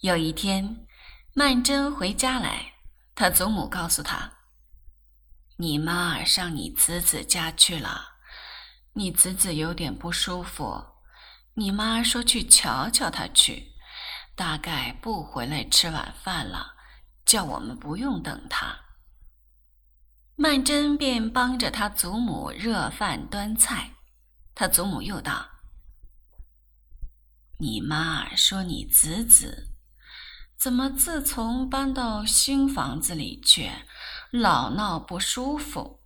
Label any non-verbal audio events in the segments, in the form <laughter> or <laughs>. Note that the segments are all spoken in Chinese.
有一天，曼桢回家来，他祖母告诉他：“你妈上你子子家去了，你子子有点不舒服，你妈说去瞧瞧他去，大概不回来吃晚饭了，叫我们不用等他。”曼桢便帮着他祖母热饭端菜。他祖母又道：“你妈说你子子。”怎么自从搬到新房子里去，老闹不舒服？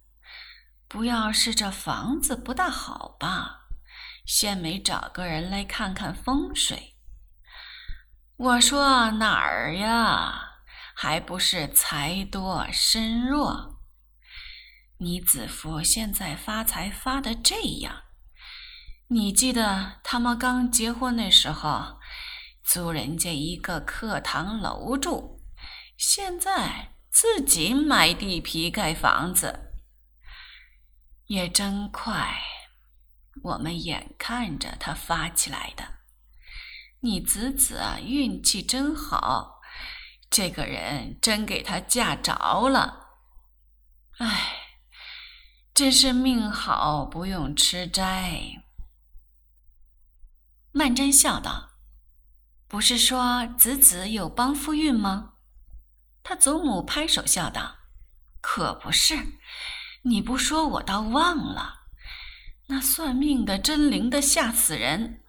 不要是这房子不大好吧？先没找个人来看看风水。我说哪儿呀？还不是财多身弱。你子夫现在发财发的这样，你记得他们刚结婚那时候？租人家一个课堂楼住，现在自己买地皮盖房子，也真快。我们眼看着他发起来的，你子子啊，运气真好，这个人真给他嫁着了。哎，真是命好，不用吃斋。曼桢笑道。不是说子子有帮夫运吗？他祖母拍手笑道：“可不是，你不说我倒忘了。那算命的真灵的吓死人。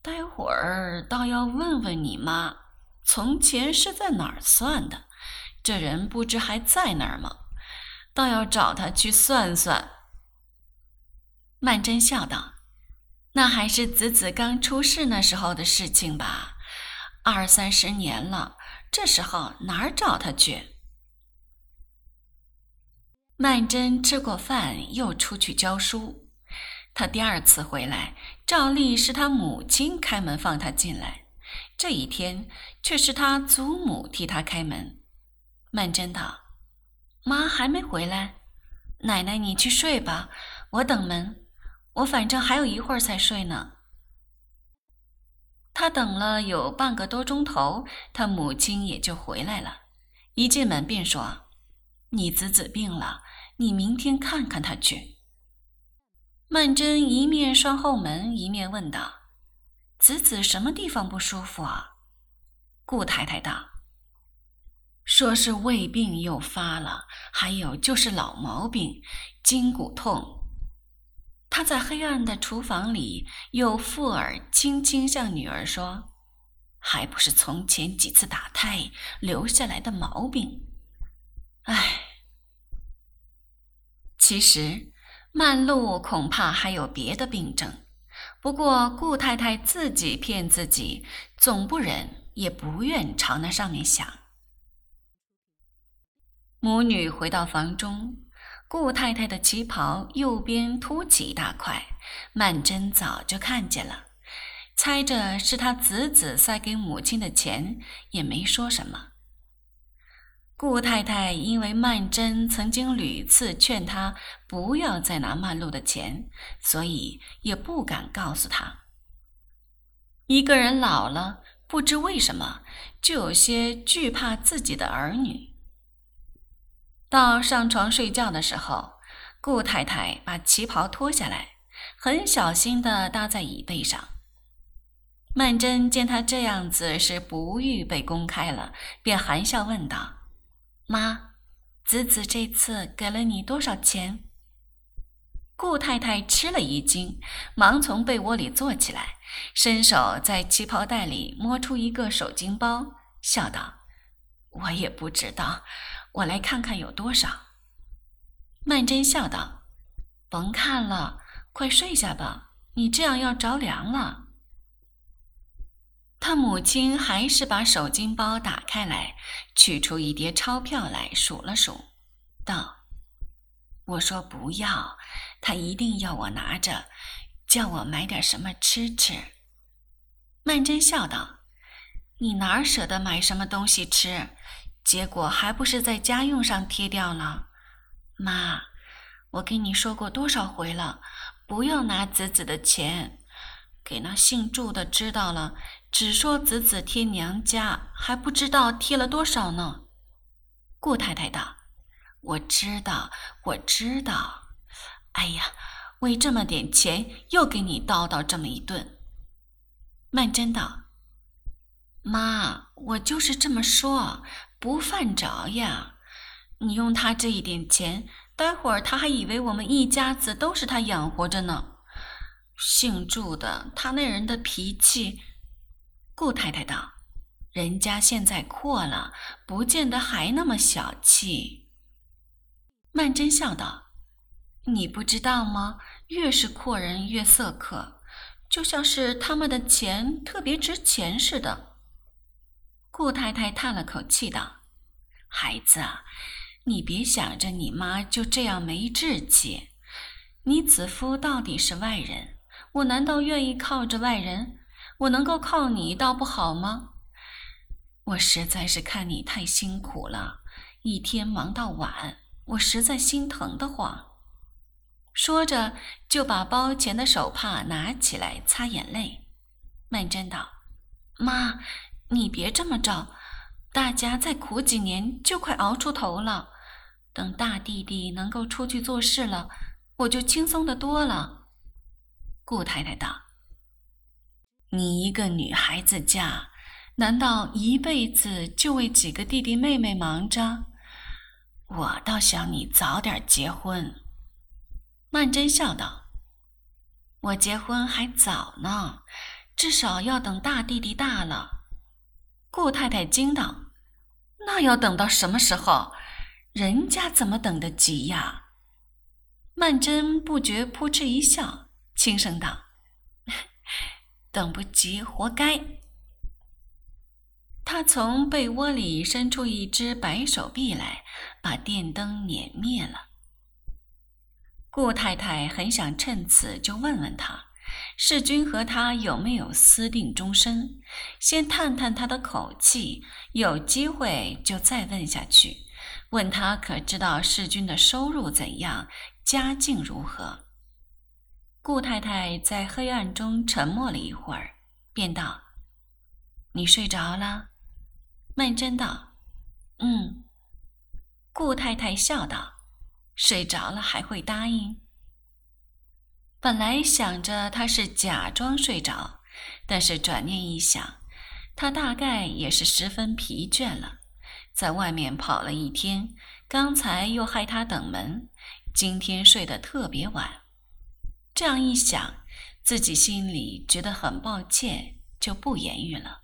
待会儿倒要问问你妈，从前是在哪儿算的？这人不知还在那儿吗？倒要找他去算算。”曼桢笑道：“那还是子子刚出世那时候的事情吧。”二三十年了，这时候哪儿找他去？曼桢吃过饭，又出去教书。他第二次回来，照例是他母亲开门放他进来。这一天却是他祖母替他开门。曼桢道：“妈还没回来，奶奶你去睡吧，我等门。我反正还有一会儿才睡呢。”他等了有半个多钟头，他母亲也就回来了。一进门便说：“你子子病了，你明天看看他去。”曼桢一面拴后门，一面问道：“子子什么地方不舒服啊？”顾太太道：“说是胃病又发了，还有就是老毛病，筋骨痛。”他在黑暗的厨房里，又附耳轻轻向女儿说：“还不是从前几次打胎留下来的毛病。”唉，其实曼璐恐怕还有别的病症，不过顾太太自己骗自己，总不忍也不愿朝那上面想。母女回到房中。顾太太的旗袍右边凸起一大块，曼桢早就看见了，猜着是她子子塞给母亲的钱，也没说什么。顾太太因为曼桢曾经屡次劝她不要再拿曼璐的钱，所以也不敢告诉她。一个人老了，不知为什么就有些惧怕自己的儿女。到上床睡觉的时候，顾太太把旗袍脱下来，很小心地搭在椅背上。曼桢见她这样子是不欲被公开了，便含笑问道：“妈，子子这次给了你多少钱？”顾太太吃了一惊，忙从被窝里坐起来，伸手在旗袍袋里摸出一个手巾包，笑道：“我也不知道。”我来看看有多少。曼桢笑道：“甭看了，快睡下吧，你这样要着凉了。”他母亲还是把手巾包打开来，取出一叠钞票来数了数，道：“我说不要，他一定要我拿着，叫我买点什么吃吃。”曼桢笑道：“你哪儿舍得买什么东西吃？”结果还不是在家用上贴掉了，妈，我跟你说过多少回了，不要拿子子的钱，给那姓祝的知道了，只说子子贴娘家，还不知道贴了多少呢。顾太太道：“我知道，我知道。哎呀，为这么点钱，又给你叨叨这么一顿。”曼桢道：“妈，我就是这么说，不犯着呀。你用他这一点钱，待会儿他还以为我们一家子都是他养活着呢。姓祝的，他那人的脾气。”顾太太道。人家现在阔了，不见得还那么小气。曼桢笑道：“你不知道吗？越是阔人越色客，就像是他们的钱特别值钱似的。”顾太太叹了口气道：“孩子，你别想着你妈就这样没志气。你子夫到底是外人，我难道愿意靠着外人？我能够靠你，倒不好吗？”我实在是看你太辛苦了，一天忙到晚，我实在心疼得慌。说着，就把包前的手帕拿起来擦眼泪。曼桢道：“妈，你别这么着，大家再苦几年就快熬出头了。等大弟弟能够出去做事了，我就轻松的多了。”顾太太道：“你一个女孩子家。”难道一辈子就为几个弟弟妹妹忙着？我倒想你早点结婚。”曼桢笑道，“我结婚还早呢，至少要等大弟弟大了。”顾太太惊道：“那要等到什么时候？人家怎么等得及呀？”曼桢不觉扑哧一笑，轻声道：“ <laughs> 等不及，活该。”他从被窝里伸出一只白手臂来，把电灯碾灭了。顾太太很想趁此就问问他，世君和他有没有私定终身，先探探他的口气，有机会就再问下去，问他可知道世君的收入怎样，家境如何。顾太太在黑暗中沉默了一会儿，便道：“你睡着了。”曼桢道：“嗯。”顾太太笑道：“睡着了还会答应？”本来想着他是假装睡着，但是转念一想，他大概也是十分疲倦了，在外面跑了一天，刚才又害他等门，今天睡得特别晚。这样一想，自己心里觉得很抱歉，就不言语了。